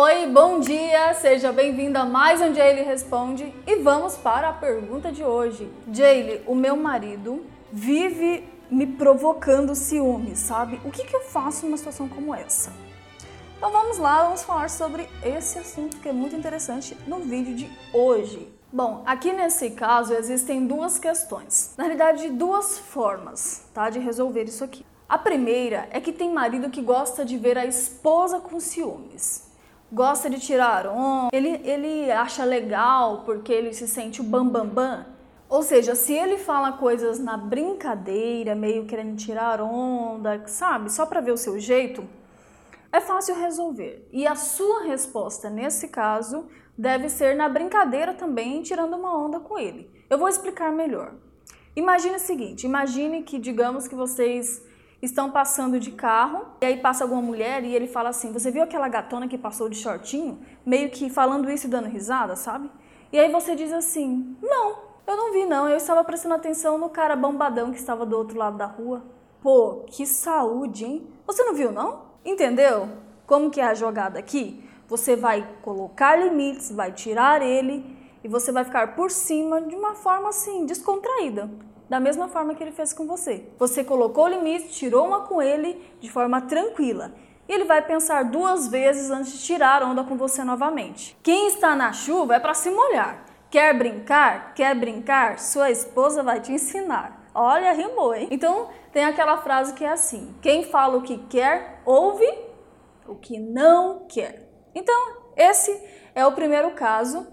Oi, bom dia! Seja bem-vindo a mais um Jaylee Responde e vamos para a pergunta de hoje. Jaylee, o meu marido vive me provocando ciúme, sabe? O que, que eu faço numa situação como essa? Então vamos lá, vamos falar sobre esse assunto que é muito interessante no vídeo de hoje. Bom, aqui nesse caso existem duas questões, na realidade duas formas, tá, de resolver isso aqui. A primeira é que tem marido que gosta de ver a esposa com ciúmes gosta de tirar onda, ele, ele acha legal porque ele se sente o bambambam. Bam, bam. Ou seja, se ele fala coisas na brincadeira, meio querendo tirar onda, sabe, só para ver o seu jeito, é fácil resolver. E a sua resposta nesse caso deve ser na brincadeira também, tirando uma onda com ele. Eu vou explicar melhor. Imagine o seguinte: imagine que, digamos que vocês estão passando de carro e aí passa alguma mulher e ele fala assim: Você viu aquela gatona que passou de shortinho? Meio que falando isso e dando risada, sabe? E aí você diz assim: Não, eu não vi, não. Eu estava prestando atenção no cara bombadão que estava do outro lado da rua. Pô, que saúde, hein? Você não viu, não? Entendeu? Como que é a jogada aqui? Você vai colocar limites, vai tirar ele e você vai ficar por cima de uma forma assim, descontraída da mesma forma que ele fez com você. Você colocou o limite, tirou uma com ele de forma tranquila. E ele vai pensar duas vezes antes de tirar onda com você novamente. Quem está na chuva é para se molhar. Quer brincar? Quer brincar? Sua esposa vai te ensinar. Olha, rimou, hein? Então, tem aquela frase que é assim: quem fala o que quer, ouve o que não quer. Então, esse é o primeiro caso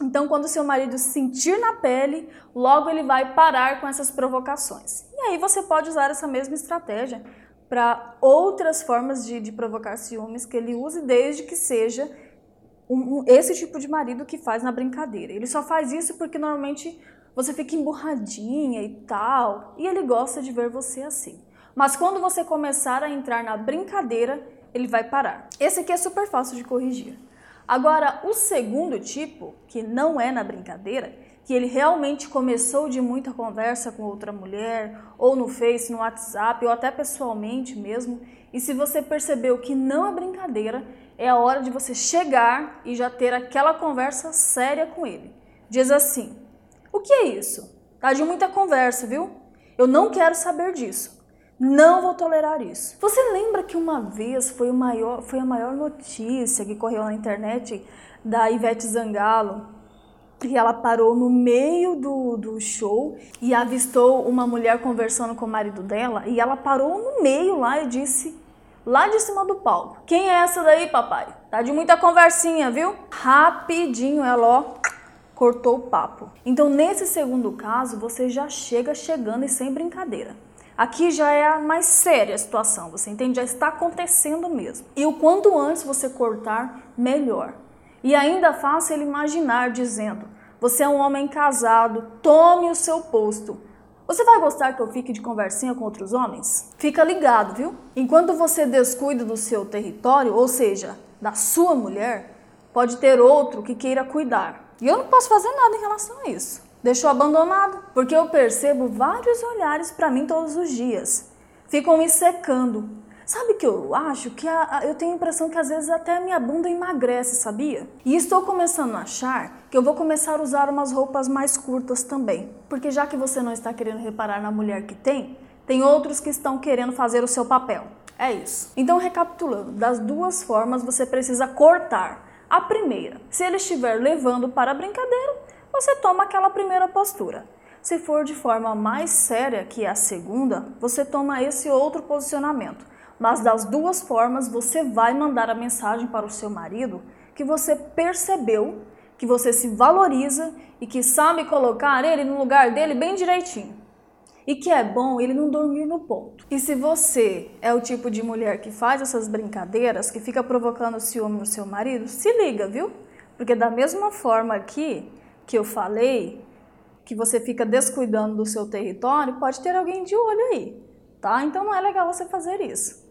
então, quando seu marido sentir na pele, logo ele vai parar com essas provocações. E aí você pode usar essa mesma estratégia para outras formas de, de, provocar ciúmes que ele use, desde que seja um, esse tipo de marido que faz na brincadeira. Ele só faz isso porque normalmente você fica emburradinha e tal, e ele gosta de ver você assim. Mas quando você começar a entrar na brincadeira, ele vai parar. Esse aqui é super fácil de corrigir. Agora, o segundo tipo, que não é na brincadeira, que ele realmente começou de muita conversa com outra mulher, ou no Face, no WhatsApp, ou até pessoalmente mesmo, e se você percebeu que não é brincadeira, é a hora de você chegar e já ter aquela conversa séria com ele. Diz assim: O que é isso? Tá de muita conversa, viu? Eu não quero saber disso. Não vou tolerar isso. Você lembra que uma vez foi, o maior, foi a maior notícia que correu na internet da Ivete Zangalo? E ela parou no meio do, do show e avistou uma mulher conversando com o marido dela. E ela parou no meio lá e disse, lá de cima do palco: Quem é essa daí, papai? Tá de muita conversinha, viu? Rapidinho ela, ó, cortou o papo. Então, nesse segundo caso, você já chega chegando e sem brincadeira. Aqui já é a mais séria a situação, você entende? Já está acontecendo mesmo. E o quanto antes você cortar, melhor. E ainda faça ele imaginar dizendo: Você é um homem casado, tome o seu posto. Você vai gostar que eu fique de conversinha com outros homens? Fica ligado, viu? Enquanto você descuida do seu território, ou seja, da sua mulher, pode ter outro que queira cuidar. E eu não posso fazer nada em relação a isso deixou abandonado, porque eu percebo vários olhares para mim todos os dias. Ficam me secando. Sabe que eu acho que a, a, eu tenho a impressão que às vezes até a minha bunda emagrece, sabia? E estou começando a achar que eu vou começar a usar umas roupas mais curtas também. Porque já que você não está querendo reparar na mulher que tem, tem outros que estão querendo fazer o seu papel. É isso. Então, recapitulando, das duas formas você precisa cortar. A primeira, se ele estiver levando para a brincadeira, você toma aquela primeira postura. Se for de forma mais séria, que é a segunda, você toma esse outro posicionamento. Mas das duas formas, você vai mandar a mensagem para o seu marido que você percebeu, que você se valoriza e que sabe colocar ele no lugar dele bem direitinho. E que é bom ele não dormir no ponto. E se você é o tipo de mulher que faz essas brincadeiras, que fica provocando ciúme no seu marido, se liga, viu? Porque da mesma forma aqui, que eu falei, que você fica descuidando do seu território, pode ter alguém de olho aí, tá? Então não é legal você fazer isso,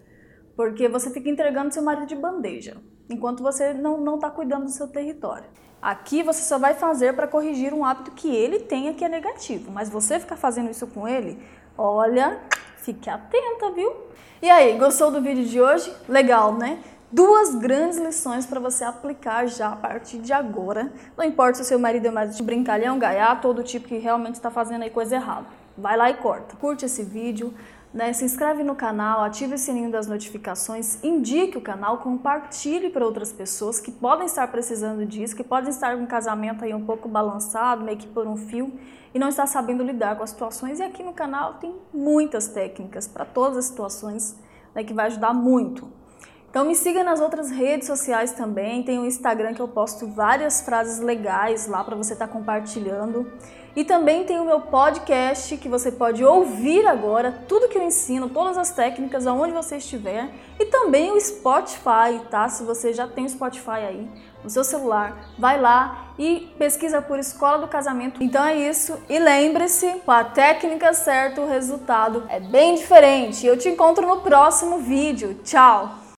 porque você fica entregando seu marido de bandeja, enquanto você não está cuidando do seu território. Aqui você só vai fazer para corrigir um hábito que ele tenha que é negativo, mas você ficar fazendo isso com ele, olha, fique atenta, viu? E aí, gostou do vídeo de hoje? Legal, né? Duas grandes lições para você aplicar já a partir de agora. Não importa se o seu marido é mais de brincalhão, gaiato ou do tipo que realmente está fazendo aí coisa errada. Vai lá e corta. Curte esse vídeo, né? Se inscreve no canal, ative o sininho das notificações, indique o canal, compartilhe para outras pessoas que podem estar precisando disso, que podem estar com um casamento aí um pouco balançado, meio que por um fio, e não está sabendo lidar com as situações. E aqui no canal tem muitas técnicas para todas as situações né, que vai ajudar muito. Então me siga nas outras redes sociais também, tem o Instagram que eu posto várias frases legais lá para você estar tá compartilhando. E também tem o meu podcast que você pode ouvir agora, tudo que eu ensino, todas as técnicas, aonde você estiver. E também o Spotify, tá? Se você já tem o Spotify aí no seu celular, vai lá e pesquisa por Escola do Casamento. Então é isso. E lembre-se, com a técnica certa, o resultado é bem diferente. Eu te encontro no próximo vídeo. Tchau!